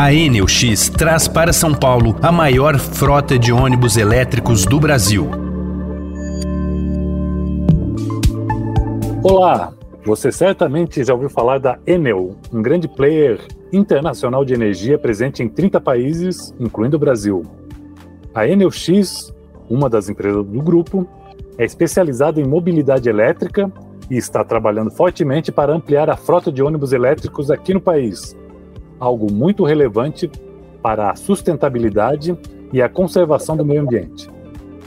A Enel X traz para São Paulo a maior frota de ônibus elétricos do Brasil. Olá, você certamente já ouviu falar da Enel, um grande player internacional de energia presente em 30 países, incluindo o Brasil. A Enel X, uma das empresas do grupo, é especializada em mobilidade elétrica e está trabalhando fortemente para ampliar a frota de ônibus elétricos aqui no país, algo muito relevante para a sustentabilidade e a conservação do meio ambiente.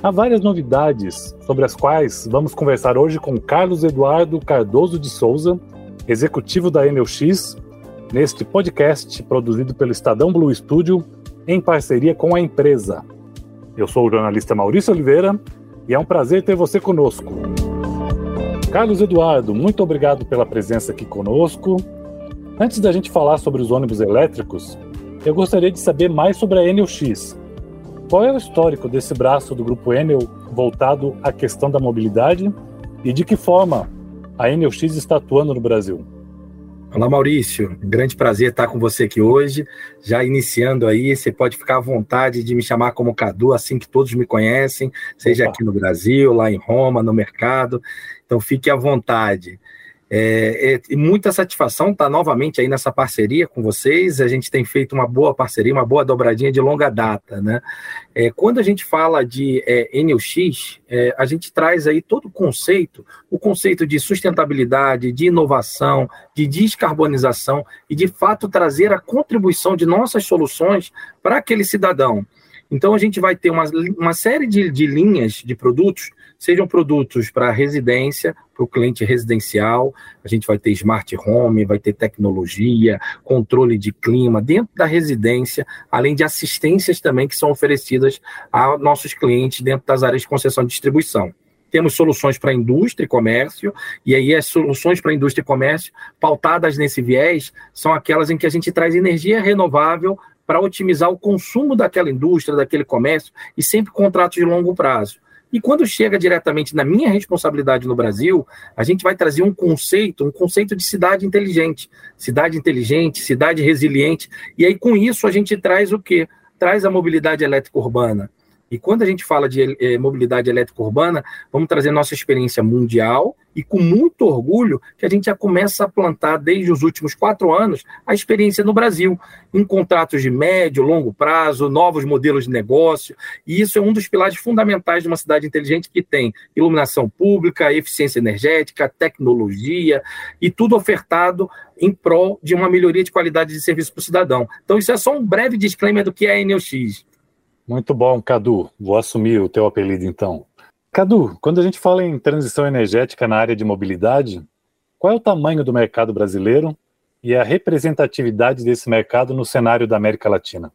Há várias novidades sobre as quais vamos conversar hoje com Carlos Eduardo Cardoso de Souza, executivo da Enel X, neste podcast produzido pelo Estadão Blue Studio em parceria com a empresa. Eu sou o jornalista Maurício Oliveira e é um prazer ter você conosco. Carlos Eduardo, muito obrigado pela presença aqui conosco. Antes da gente falar sobre os ônibus elétricos, eu gostaria de saber mais sobre a Enel X. Qual é o histórico desse braço do grupo Enel voltado à questão da mobilidade e de que forma a Enel X está atuando no Brasil? Olá, Maurício. Grande prazer estar com você aqui hoje. Já iniciando aí, você pode ficar à vontade de me chamar como Cadu, assim que todos me conhecem, seja aqui no Brasil, lá em Roma, no mercado. Então, fique à vontade. É, é, e muita satisfação estar novamente aí nessa parceria com vocês. A gente tem feito uma boa parceria, uma boa dobradinha de longa data, né? É, quando a gente fala de é, NUX, é, a gente traz aí todo o conceito, o conceito de sustentabilidade, de inovação, de descarbonização e, de fato, trazer a contribuição de nossas soluções para aquele cidadão. Então, a gente vai ter uma, uma série de, de linhas de produtos sejam produtos para residência, para o cliente residencial, a gente vai ter smart home, vai ter tecnologia, controle de clima dentro da residência, além de assistências também que são oferecidas a nossos clientes dentro das áreas de concessão e distribuição temos soluções para indústria e comércio, e aí as soluções para indústria e comércio, pautadas nesse viés, são aquelas em que a gente traz energia renovável para otimizar o consumo daquela indústria, daquele comércio, e sempre contratos de longo prazo. E quando chega diretamente na minha responsabilidade no Brasil, a gente vai trazer um conceito, um conceito de cidade inteligente. Cidade inteligente, cidade resiliente. E aí, com isso, a gente traz o quê? Traz a mobilidade elétrica urbana. E quando a gente fala de eh, mobilidade elétrica urbana, vamos trazer nossa experiência mundial e com muito orgulho que a gente já começa a plantar desde os últimos quatro anos a experiência no Brasil, em contratos de médio, longo prazo, novos modelos de negócio. E isso é um dos pilares fundamentais de uma cidade inteligente que tem iluminação pública, eficiência energética, tecnologia e tudo ofertado em prol de uma melhoria de qualidade de serviço para o cidadão. Então, isso é só um breve disclaimer do que é a NeuX. Muito bom, Cadu. Vou assumir o teu apelido então. Cadu, quando a gente fala em transição energética na área de mobilidade, qual é o tamanho do mercado brasileiro e a representatividade desse mercado no cenário da América Latina?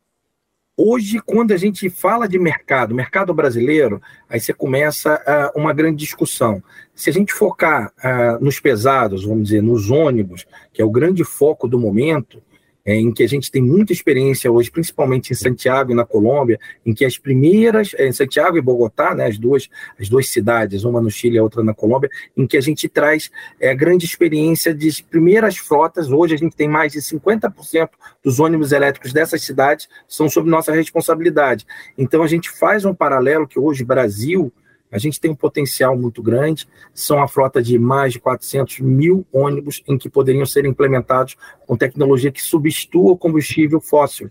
Hoje, quando a gente fala de mercado, mercado brasileiro, aí você começa uh, uma grande discussão. Se a gente focar uh, nos pesados, vamos dizer, nos ônibus, que é o grande foco do momento, é, em que a gente tem muita experiência hoje, principalmente em Santiago e na Colômbia, em que as primeiras, é, Santiago e Bogotá, né, as, duas, as duas cidades, uma no Chile e outra na Colômbia, em que a gente traz é, grande experiência de primeiras frotas. Hoje a gente tem mais de 50% dos ônibus elétricos dessas cidades são sob nossa responsabilidade. Então a gente faz um paralelo que hoje Brasil a gente tem um potencial muito grande, são a frota de mais de 400 mil ônibus em que poderiam ser implementados com tecnologia que substitua o combustível fóssil.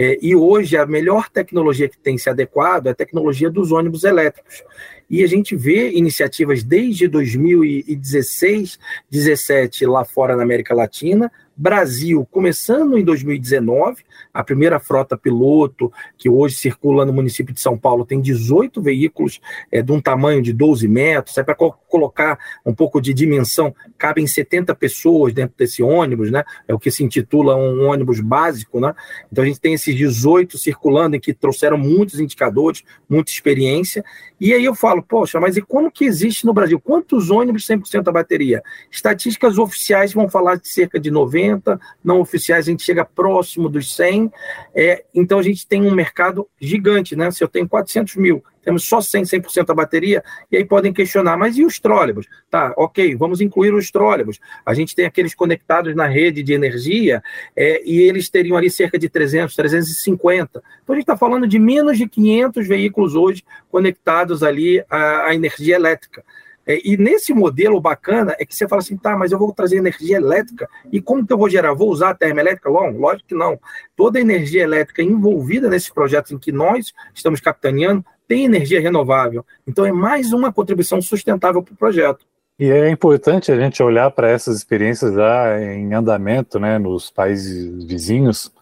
É, e hoje a melhor tecnologia que tem se adequado é a tecnologia dos ônibus elétricos. E a gente vê iniciativas desde 2016, 17 lá fora na América Latina, Brasil começando em 2019, a primeira frota piloto, que hoje circula no município de São Paulo, tem 18 veículos é, de um tamanho de 12 metros. É para co colocar um pouco de dimensão, cabem 70 pessoas dentro desse ônibus, né? É o que se intitula um ônibus básico, né? Então a gente tem esses 18 circulando em que trouxeram muitos indicadores, muita experiência. E aí eu falo, poxa, mas e como que existe no Brasil? Quantos ônibus 100% da bateria? Estatísticas oficiais vão falar de cerca de 90 150, não oficiais a gente chega próximo dos 100, é, então a gente tem um mercado gigante, né? Se eu tenho 400 mil, temos só 100, 100% da bateria, e aí podem questionar, mas e os trólebus? Tá, ok, vamos incluir os trólebus. A gente tem aqueles conectados na rede de energia, é, e eles teriam ali cerca de 300, 350. Então a gente está falando de menos de 500 veículos hoje conectados ali à, à energia elétrica. É, e nesse modelo bacana é que você fala assim, tá, mas eu vou trazer energia elétrica e como que eu vou gerar? Vou usar a termoelétrica? Bom, lógico que não. Toda a energia elétrica envolvida nesses projetos em que nós estamos capitaneando tem energia renovável. Então é mais uma contribuição sustentável para o projeto. E é importante a gente olhar para essas experiências já em andamento, né, nos países vizinhos,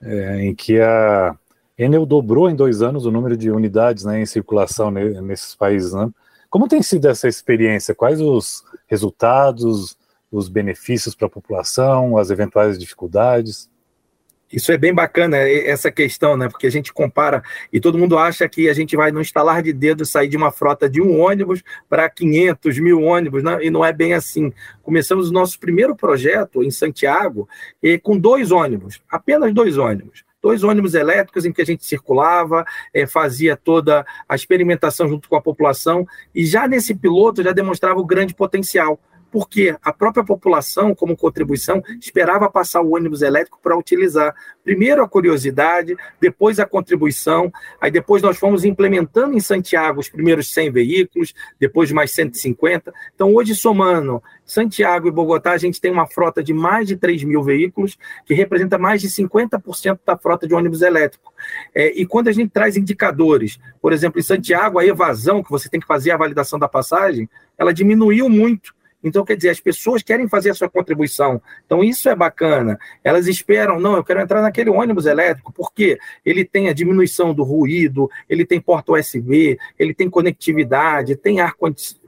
é, em que a Enel dobrou em dois anos o número de unidades né, em circulação nesses países. Né? Como tem sido essa experiência? Quais os resultados, os benefícios para a população, as eventuais dificuldades? Isso é bem bacana, essa questão, né? Porque a gente compara e todo mundo acha que a gente vai, no instalar de dedos, sair de uma frota de um ônibus para 500 mil ônibus, né? e não é bem assim. Começamos o nosso primeiro projeto em Santiago e, com dois ônibus, apenas dois ônibus dois ônibus elétricos em que a gente circulava, é, fazia toda a experimentação junto com a população, e já nesse piloto já demonstrava o grande potencial porque a própria população, como contribuição, esperava passar o ônibus elétrico para utilizar. Primeiro a curiosidade, depois a contribuição, aí depois nós fomos implementando em Santiago os primeiros 100 veículos, depois mais 150. Então, hoje, somando Santiago e Bogotá, a gente tem uma frota de mais de 3 mil veículos, que representa mais de 50% da frota de ônibus elétrico. É, e quando a gente traz indicadores, por exemplo, em Santiago, a evasão, que você tem que fazer a validação da passagem, ela diminuiu muito então, quer dizer, as pessoas querem fazer a sua contribuição. Então, isso é bacana. Elas esperam, não, eu quero entrar naquele ônibus elétrico, porque ele tem a diminuição do ruído, ele tem porta USB, ele tem conectividade, tem ar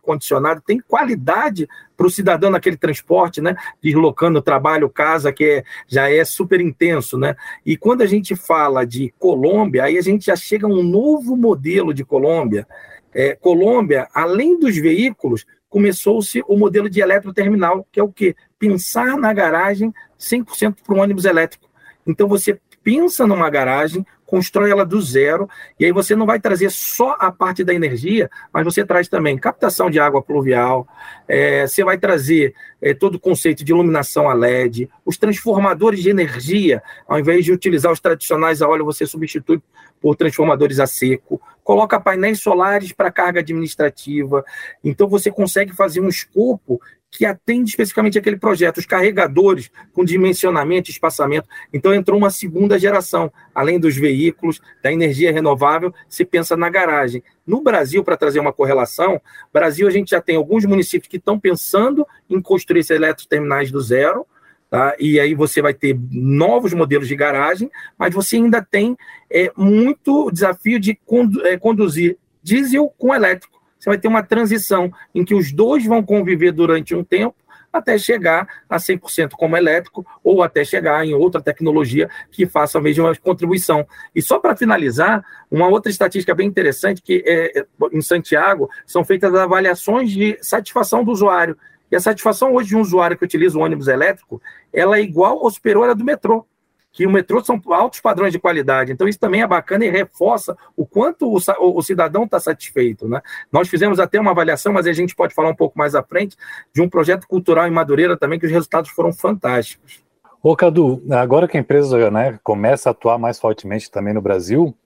condicionado, tem qualidade para o cidadão naquele transporte, né? Deslocando trabalho, casa, que é, já é super intenso, né? E quando a gente fala de Colômbia, aí a gente já chega a um novo modelo de Colômbia. É, Colômbia, além dos veículos, começou-se o modelo de eletroterminal, que é o quê? Pensar na garagem 100% para um ônibus elétrico. Então você pensa numa garagem, constrói ela do zero, e aí você não vai trazer só a parte da energia, mas você traz também captação de água pluvial, é, você vai trazer é, todo o conceito de iluminação a LED, os transformadores de energia, ao invés de utilizar os tradicionais a óleo, você substitui por transformadores a seco, coloca painéis solares para carga administrativa, então você consegue fazer um escopo que atende especificamente aquele projeto, os carregadores com dimensionamento e espaçamento. Então entrou uma segunda geração, além dos veículos, da energia renovável, se pensa na garagem. No Brasil, para trazer uma correlação, Brasil a gente já tem alguns municípios que estão pensando em construir esses eletroterminais do zero, Tá? E aí você vai ter novos modelos de garagem, mas você ainda tem é, muito desafio de condu é, conduzir diesel com elétrico você vai ter uma transição em que os dois vão conviver durante um tempo até chegar a 100% como elétrico ou até chegar em outra tecnologia que faça a mesma contribuição. E só para finalizar, uma outra estatística bem interessante que é, é, em Santiago são feitas avaliações de satisfação do usuário. E a satisfação hoje de um usuário que utiliza o ônibus elétrico, ela é igual ou superior à do metrô que o metrô são altos padrões de qualidade. Então, isso também é bacana e reforça o quanto o, o cidadão está satisfeito. Né? Nós fizemos até uma avaliação, mas a gente pode falar um pouco mais à frente, de um projeto cultural em Madureira também, que os resultados foram fantásticos. Ô, Cadu, agora que a empresa né, começa a atuar mais fortemente também no Brasil,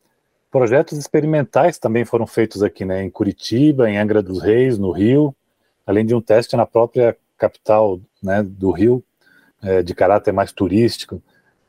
projetos experimentais também foram feitos aqui, né, em Curitiba, em Angra dos Reis, no Rio, além de um teste na própria capital né, do Rio, é, de caráter mais turístico.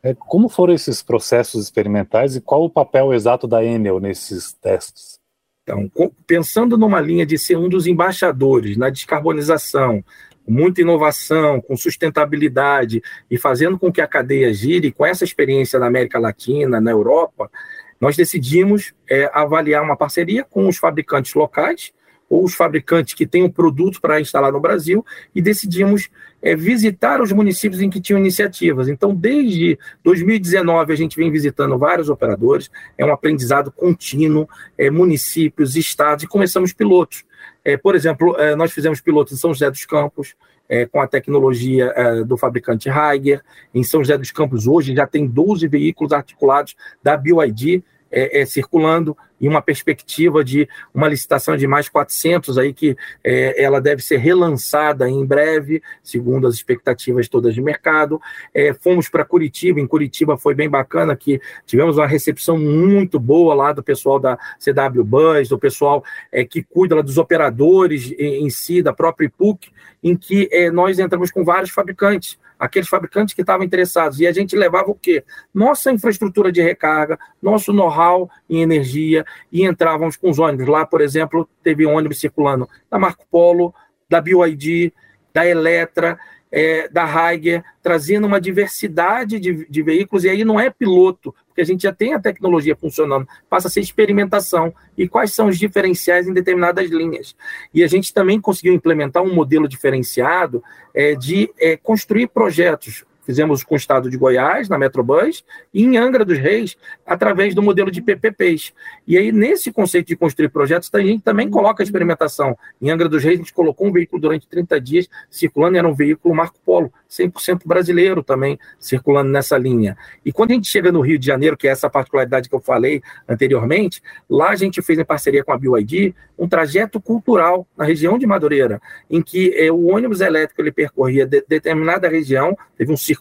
É, como foram esses processos experimentais e qual o papel exato da Enel nesses testes? Então, pensando numa linha de ser um dos embaixadores na descarbonização, muita inovação, com sustentabilidade e fazendo com que a cadeia gire, com essa experiência na América Latina, na Europa, nós decidimos é, avaliar uma parceria com os fabricantes locais ou os fabricantes que têm um produto para instalar no Brasil e decidimos é, visitar os municípios em que tinham iniciativas. Então, desde 2019, a gente vem visitando vários operadores, é um aprendizado contínuo, é, municípios, estados, e começamos pilotos. É, por exemplo, é, nós fizemos pilotos em São José dos Campos, é, com a tecnologia é, do fabricante Heiger. Em São José dos Campos, hoje, já tem 12 veículos articulados da BioID é, é, circulando em uma perspectiva de uma licitação de mais 400 aí que é, ela deve ser relançada em breve, segundo as expectativas todas de mercado. É, fomos para Curitiba, em Curitiba foi bem bacana que tivemos uma recepção muito boa lá do pessoal da CW Bus, do pessoal é, que cuida dos operadores em, em, si, da própria IPUC, em que é, nós entramos com vários fabricantes aqueles fabricantes que estavam interessados. E a gente levava o quê? Nossa infraestrutura de recarga, nosso know-how em energia, e entrávamos com os ônibus. Lá, por exemplo, teve ônibus circulando da Marco Polo, da BYD, da Eletra, é, da Heiger, trazendo uma diversidade de, de, veículos, e aí não é piloto, porque a gente já tem a tecnologia funcionando, passa a ser experimentação, e quais são os diferenciais em determinadas linhas. E a gente também conseguiu implementar um modelo diferenciado é, de é, construir projetos Fizemos com o estado de Goiás, na Metrobus, e em Angra dos Reis, através do modelo de PPPs. E aí, nesse conceito de construir projetos, a gente também coloca a experimentação. Em Angra dos Reis, a gente colocou um veículo durante 30 dias circulando, era um veículo Marco Polo, 100% brasileiro também, circulando nessa linha. E quando a gente chega no Rio de Janeiro, que é essa particularidade que eu falei anteriormente, lá a gente fez em parceria com a BioID um trajeto cultural na região de Madureira, em que é, o ônibus elétrico ele percorria de, determinada região, teve um circuito,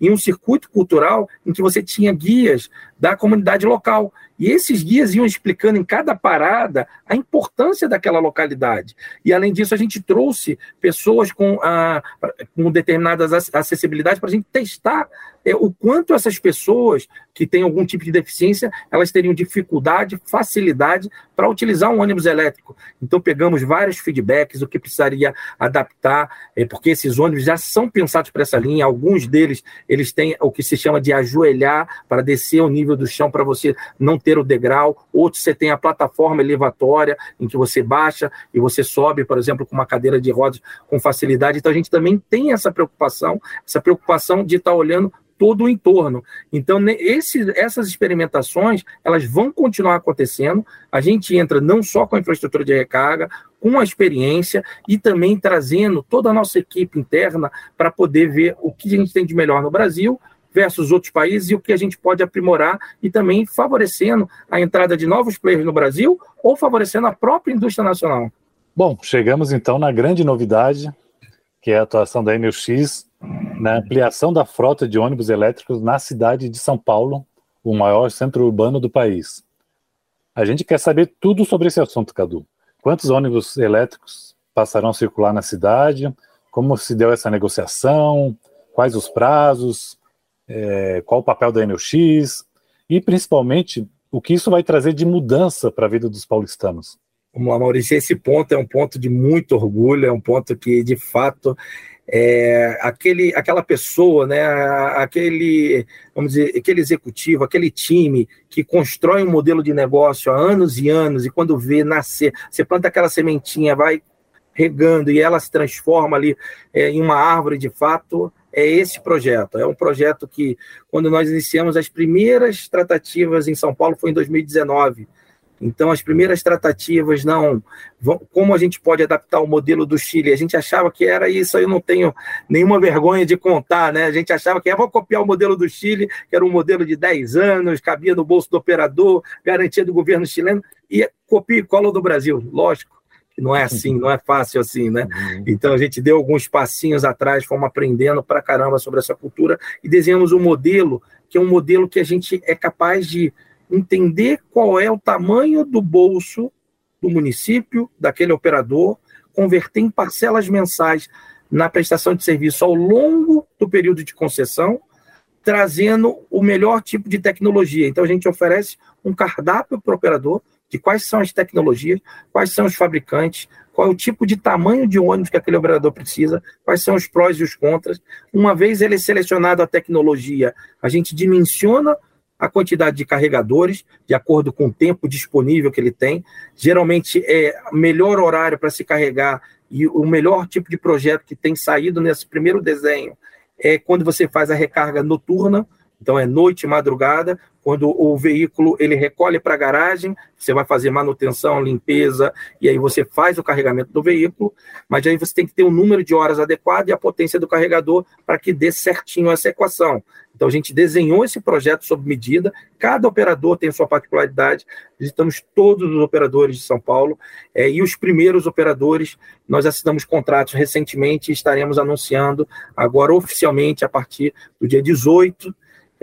e um circuito cultural em que você tinha guias da comunidade local. E esses guias iam explicando em cada parada a importância daquela localidade. E, além disso, a gente trouxe pessoas com, ah, com determinadas acessibilidades para a gente testar é, o quanto essas pessoas que têm algum tipo de deficiência, elas teriam dificuldade, facilidade para utilizar um ônibus elétrico. Então, pegamos vários feedbacks, o que precisaria adaptar, é, porque esses ônibus já são pensados para essa linha, alguns deles, eles têm o que se chama de ajoelhar para descer ao nível do chão, para você não ter o degrau, outros você tem a plataforma elevatória, em que você baixa e você sobe, por exemplo, com uma cadeira de rodas com facilidade. Então, a gente também tem essa preocupação, essa preocupação de estar tá olhando todo o entorno. Então, essas experimentações, elas vão continuar acontecendo. A gente entra não só com a infraestrutura de recarga, com a experiência e também trazendo toda a nossa equipe interna para poder ver o que a gente tem de melhor no Brasil versus outros países e o que a gente pode aprimorar e também favorecendo a entrada de novos players no Brasil ou favorecendo a própria indústria nacional. Bom, chegamos então na grande novidade, que é a atuação da NX na ampliação da frota de ônibus elétricos na cidade de São Paulo, o maior centro urbano do país. A gente quer saber tudo sobre esse assunto, Cadu. Quantos ônibus elétricos passarão a circular na cidade? Como se deu essa negociação? Quais os prazos? É, qual o papel da NX? E, principalmente, o que isso vai trazer de mudança para a vida dos paulistanos? Vamos lá, Maurício. Esse ponto é um ponto de muito orgulho, é um ponto que, de fato, é, aquele, aquela pessoa, né, aquele, vamos dizer, aquele executivo, aquele time que constrói um modelo de negócio há anos e anos, e quando vê nascer, você planta aquela sementinha, vai regando e ela se transforma ali é, em uma árvore de fato, é esse projeto. É um projeto que, quando nós iniciamos as primeiras tratativas em São Paulo, foi em 2019 então, as primeiras tratativas, não. Como a gente pode adaptar o modelo do Chile? A gente achava que era isso, eu não tenho nenhuma vergonha de contar, né? A gente achava que é, vou copiar o modelo do Chile, que era um modelo de 10 anos, cabia no bolso do operador, garantia do governo chileno, e copia e cola do Brasil. Lógico que não é assim, não é fácil assim, né? Uhum. Então a gente deu alguns passinhos atrás, fomos aprendendo pra caramba sobre essa cultura e desenhamos um modelo que é um modelo que a gente é capaz de entender qual é o tamanho do bolso do município, daquele operador, converter em parcelas mensais na prestação de serviço ao longo do período de concessão, trazendo o melhor tipo de tecnologia. Então, a gente oferece um cardápio para o operador de quais são as tecnologias, quais são os fabricantes, qual é o tipo de tamanho de ônibus que aquele operador precisa, quais são os prós e os contras. Uma vez ele é selecionado a tecnologia, a gente dimensiona a quantidade de carregadores, de acordo com o tempo disponível que ele tem. Geralmente é melhor horário para se carregar e o melhor tipo de projeto que tem saído nesse primeiro desenho é quando você faz a recarga noturna, Então é noite madrugada, quando o veículo ele recolhe para a garagem, você vai fazer manutenção, limpeza, e aí você faz o carregamento do veículo, mas aí você tem que ter um número de horas adequado e a potência do carregador para que dê certinho essa equação. Então a gente desenhou esse projeto sob medida, cada operador tem sua particularidade, visitamos todos os operadores de São Paulo, é, e os primeiros operadores, nós assinamos contratos recentemente e estaremos anunciando agora oficialmente a partir do dia 18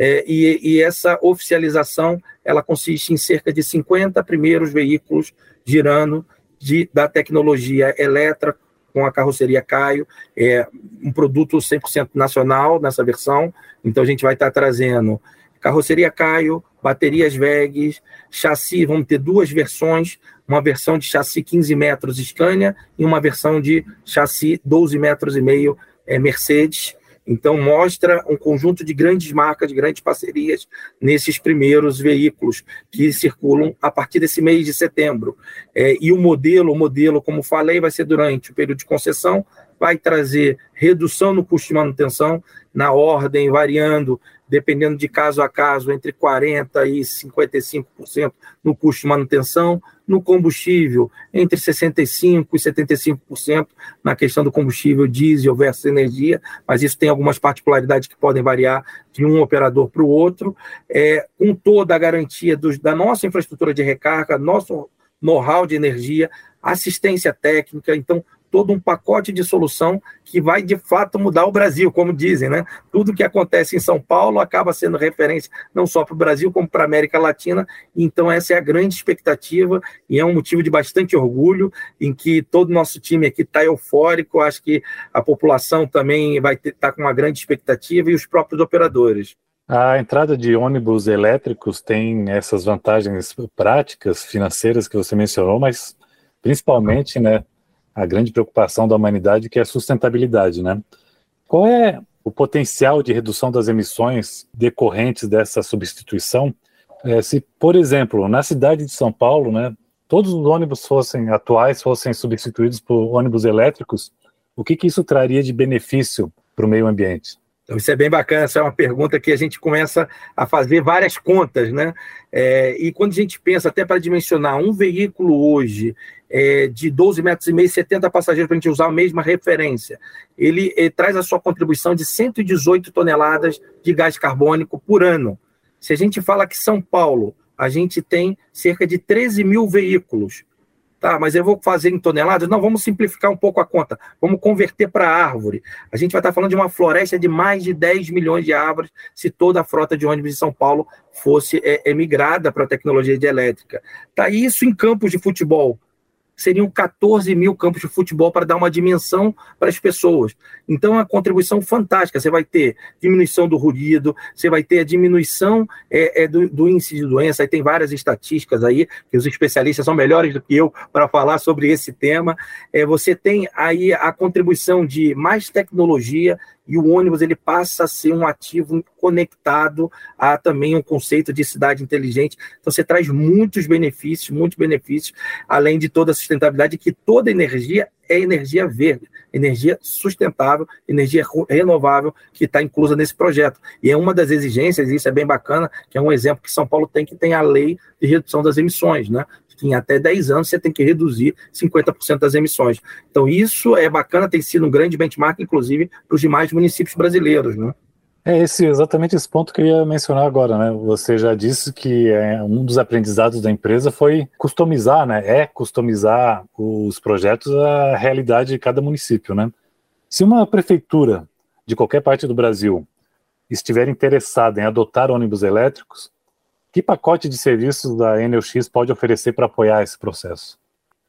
é, e, e, essa oficialização ela consiste em cerca de 50 primeiros veículos girando de, da tecnologia Eletra com a carroceria Caio, é um produto 100% nacional nessa versão, então a gente vai estar trazendo carroceria Caio, baterias VEG, chassi, vamos ter duas versões, uma versão de chassi 15 metros Scania e uma versão de chassi 12 metros e meio é, Mercedes, então, mostra um conjunto de grandes marcas, de grandes parcerias nesses primeiros veículos que circulam a partir desse mês de setembro. É, e o modelo, o modelo, como falei, vai ser durante o período de concessão, vai trazer redução no custo de manutenção, na ordem, variando dependendo de caso a caso, entre 40% e 55% no custo de manutenção, no combustível, entre 65% e 75% na questão do combustível diesel versus energia, mas isso tem algumas particularidades que podem variar de um operador para o outro, é, com toda a garantia dos, da nossa infraestrutura de recarga, nosso know-how de energia, assistência técnica, então todo um pacote de solução que vai de fato mudar o Brasil, como dizem, né? Tudo que acontece em São Paulo acaba sendo referência não só para o Brasil, como para a América Latina. Então, essa é a grande expectativa e é um motivo de bastante orgulho, em que todo o nosso time aqui está eufórico. Acho que a população também vai estar tá com uma grande expectativa e os próprios operadores. A entrada de ônibus elétricos tem essas vantagens práticas, financeiras que você mencionou, mas principalmente, né, a grande preocupação da humanidade, que é a sustentabilidade, né? Qual é o potencial de redução das emissões decorrentes dessa substituição? É, se, por exemplo, na cidade de São Paulo, né, todos os ônibus fossem atuais fossem substituídos por ônibus elétricos, o que, que isso traria de benefício para o meio ambiente? Então, isso é bem bacana, essa é uma pergunta que a gente começa a fazer várias contas, né? É, e quando a gente pensa, até para dimensionar, um veículo hoje é, de 12 metros e meio, 70 passageiros, para a gente usar a mesma referência, ele, ele traz a sua contribuição de 118 toneladas de gás carbônico por ano. Se a gente fala que São Paulo, a gente tem cerca de 13 mil veículos, Tá, mas eu vou fazer em toneladas? Não, vamos simplificar um pouco a conta. Vamos converter para árvore. A gente vai estar falando de uma floresta de mais de 10 milhões de árvores se toda a frota de ônibus de São Paulo fosse é, emigrada para a tecnologia de elétrica. Tá, isso em campos de futebol seriam 14 mil campos de futebol para dar uma dimensão para as pessoas. Então, é uma contribuição fantástica. Você vai ter diminuição do ruído, você vai ter a diminuição é, é, do, do, índice de doença. Aí tem várias estatísticas aí, que os especialistas são melhores do que eu para falar sobre esse tema. É, você tem aí a contribuição de mais tecnologia e o ônibus ele passa a ser um ativo conectado a também um conceito de cidade inteligente. Então você traz muitos benefícios, muitos benefícios, além de toda a sustentabilidade, que toda energia é energia verde, energia sustentável, energia renovável que está inclusa nesse projeto. E é uma das exigências, isso é bem bacana, que é um exemplo que São Paulo tem, que tem a lei de redução das emissões, né? Que em até 10 anos você tem que reduzir 50% das emissões. Então, isso é bacana, tem sido um grande benchmark, inclusive, para os demais municípios brasileiros. Né? É esse, exatamente esse ponto que eu ia mencionar agora, né? Você já disse que é, um dos aprendizados da empresa foi customizar, né? É customizar os projetos à realidade de cada município, né? Se uma prefeitura de qualquer parte do Brasil estiver interessada em adotar ônibus elétricos, que pacote de serviços da NLX pode oferecer para apoiar esse processo?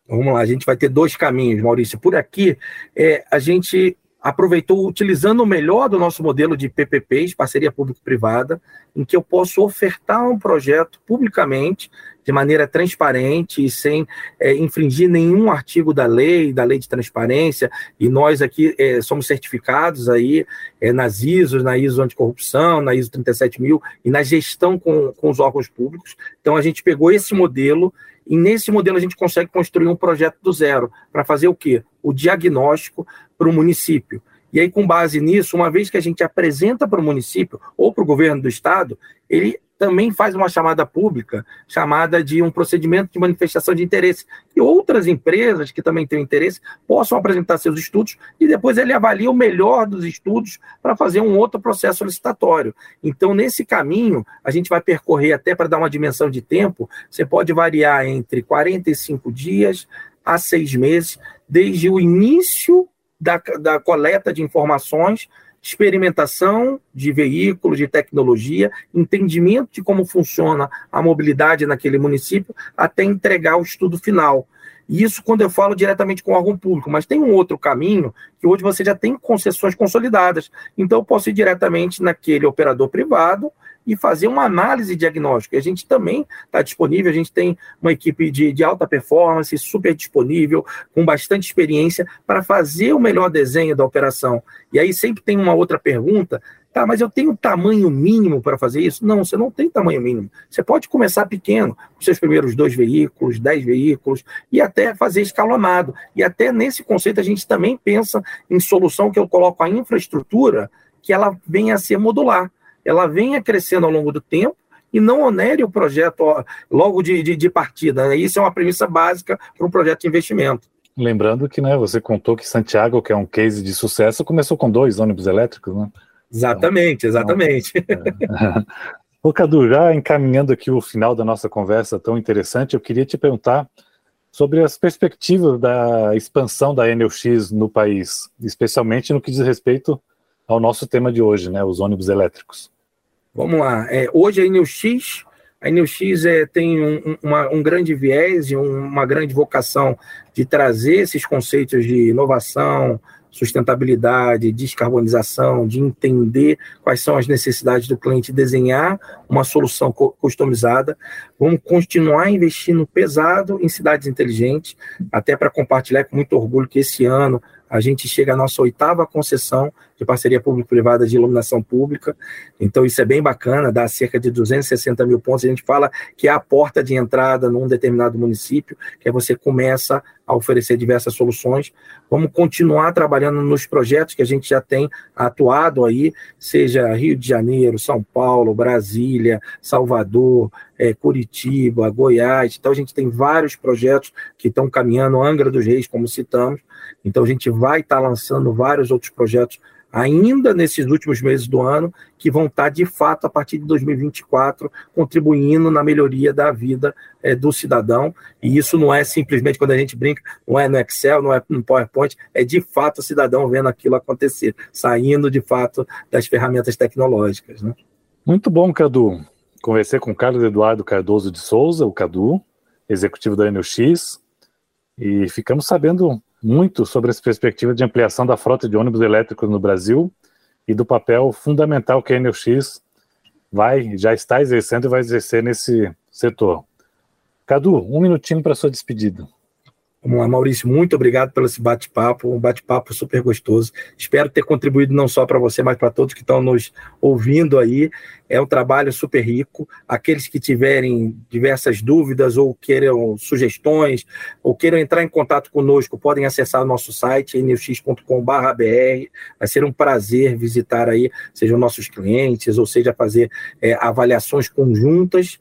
Vamos lá, a gente vai ter dois caminhos, Maurício. Por aqui, é, a gente aproveitou utilizando o melhor do nosso modelo de PPPs, parceria público-privada, em que eu posso ofertar um projeto publicamente, de maneira transparente e sem é, infringir nenhum artigo da lei, da lei de transparência, e nós aqui é, somos certificados aí é, nas ISOs, na ISO anticorrupção, na ISO 37000 e na gestão com, com os órgãos públicos. Então a gente pegou esse modelo e nesse modelo a gente consegue construir um projeto do zero para fazer o quê? O diagnóstico para o município. E aí, com base nisso, uma vez que a gente apresenta para o município ou para o governo do estado, ele também faz uma chamada pública, chamada de um procedimento de manifestação de interesse. E outras empresas que também têm interesse possam apresentar seus estudos e depois ele avalia o melhor dos estudos para fazer um outro processo licitatório. Então, nesse caminho, a gente vai percorrer até para dar uma dimensão de tempo, você pode variar entre 45 dias a seis meses, desde o início da, da coleta de informações, experimentação de veículos, de tecnologia, entendimento de como funciona a mobilidade naquele município, até entregar o estudo final. Isso quando eu falo diretamente com o órgão público, mas tem um outro caminho que hoje você já tem concessões consolidadas. Então eu posso ir diretamente naquele operador privado e fazer uma análise diagnóstica. A gente também está disponível, a gente tem uma equipe de, de alta performance, super disponível, com bastante experiência, para fazer o melhor desenho da operação. E aí sempre tem uma outra pergunta. Tá, mas eu tenho tamanho mínimo para fazer isso? Não, você não tem tamanho mínimo. Você pode começar pequeno, com seus primeiros dois veículos, dez veículos, e até fazer escalonado. E até nesse conceito a gente também pensa em solução que eu coloco a infraestrutura que ela venha a ser modular ela venha crescendo ao longo do tempo e não onere o projeto logo de, de, de partida. Né? Isso é uma premissa básica para um projeto de investimento. Lembrando que né, você contou que Santiago, que é um case de sucesso, começou com dois ônibus elétricos, né? Exatamente, então, exatamente. Então, Ô Cadu, já encaminhando aqui o final da nossa conversa tão interessante, eu queria te perguntar sobre as perspectivas da expansão da NX no país, especialmente no que diz respeito ao nosso tema de hoje, né, os ônibus elétricos. Vamos lá. É, hoje a NX, a NX é, tem um, uma, um grande viés e um, uma grande vocação de trazer esses conceitos de inovação, sustentabilidade, descarbonização, de entender quais são as necessidades do cliente, desenhar uma solução customizada. Vamos continuar investindo pesado em cidades inteligentes, até para compartilhar com muito orgulho que esse ano a gente chega à nossa oitava concessão de parceria público-privada de iluminação pública. Então, isso é bem bacana, dá cerca de 260 mil pontos. A gente fala que é a porta de entrada num determinado município, que é você começa a oferecer diversas soluções. Vamos continuar trabalhando nos projetos que a gente já tem atuado aí, seja Rio de Janeiro, São Paulo, Brasília, Salvador, é, Curitiba, Goiás. Então, a gente tem vários projetos que estão caminhando, Angra dos Reis, como citamos. Então, a gente vai estar tá lançando vários outros projetos ainda nesses últimos meses do ano, que vão estar, tá, de fato, a partir de 2024, contribuindo na melhoria da vida é, do cidadão. E isso não é simplesmente quando a gente brinca, não é no Excel, não é no PowerPoint, é de fato o cidadão vendo aquilo acontecer, saindo de fato das ferramentas tecnológicas. Né? Muito bom, Cadu. Conversei com Carlos Eduardo Cardoso de Souza, o Cadu, executivo da NX, e ficamos sabendo muito sobre as perspectivas de ampliação da frota de ônibus elétricos no Brasil e do papel fundamental que a NX vai, já está exercendo e vai exercer nesse setor. Cadu, um minutinho para sua despedida. Vamos lá, Maurício, muito obrigado pelo esse bate-papo, um bate-papo super gostoso. Espero ter contribuído não só para você, mas para todos que estão nos ouvindo aí. É um trabalho super rico. Aqueles que tiverem diversas dúvidas ou queiram sugestões ou queiram entrar em contato conosco, podem acessar o nosso site, nux.com.br. Vai ser um prazer visitar aí, sejam nossos clientes, ou seja, fazer é, avaliações conjuntas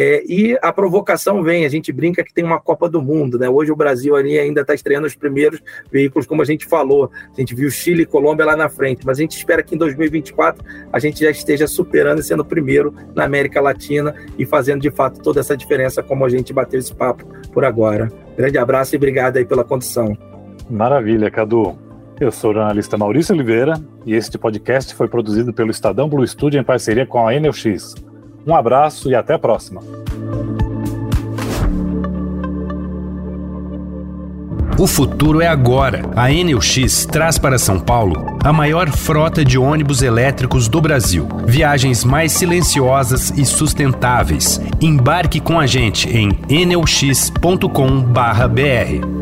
é, e a provocação vem, a gente brinca que tem uma Copa do Mundo, né? Hoje o Brasil ali ainda está estreando os primeiros veículos, como a gente falou. A gente viu Chile e Colômbia lá na frente, mas a gente espera que em 2024 a gente já esteja superando e sendo o primeiro na América Latina e fazendo de fato toda essa diferença, como a gente bateu esse papo por agora. Grande abraço e obrigado aí pela condição. Maravilha, Cadu. Eu sou o jornalista Maurício Oliveira e este podcast foi produzido pelo Estadão Blue Studio em parceria com a NLX. Um abraço e até a próxima. O futuro é agora. A Enelx traz para São Paulo a maior frota de ônibus elétricos do Brasil. Viagens mais silenciosas e sustentáveis. Embarque com a gente em enelx.com/br.